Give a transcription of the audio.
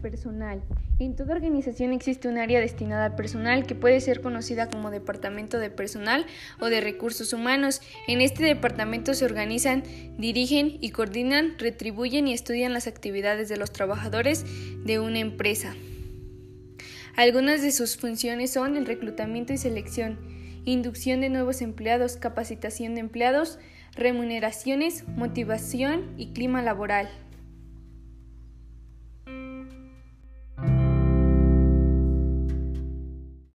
personal. En toda organización existe un área destinada al personal que puede ser conocida como departamento de personal o de recursos humanos. En este departamento se organizan, dirigen y coordinan, retribuyen y estudian las actividades de los trabajadores de una empresa. Algunas de sus funciones son el reclutamiento y selección, inducción de nuevos empleados, capacitación de empleados, remuneraciones, motivación y clima laboral.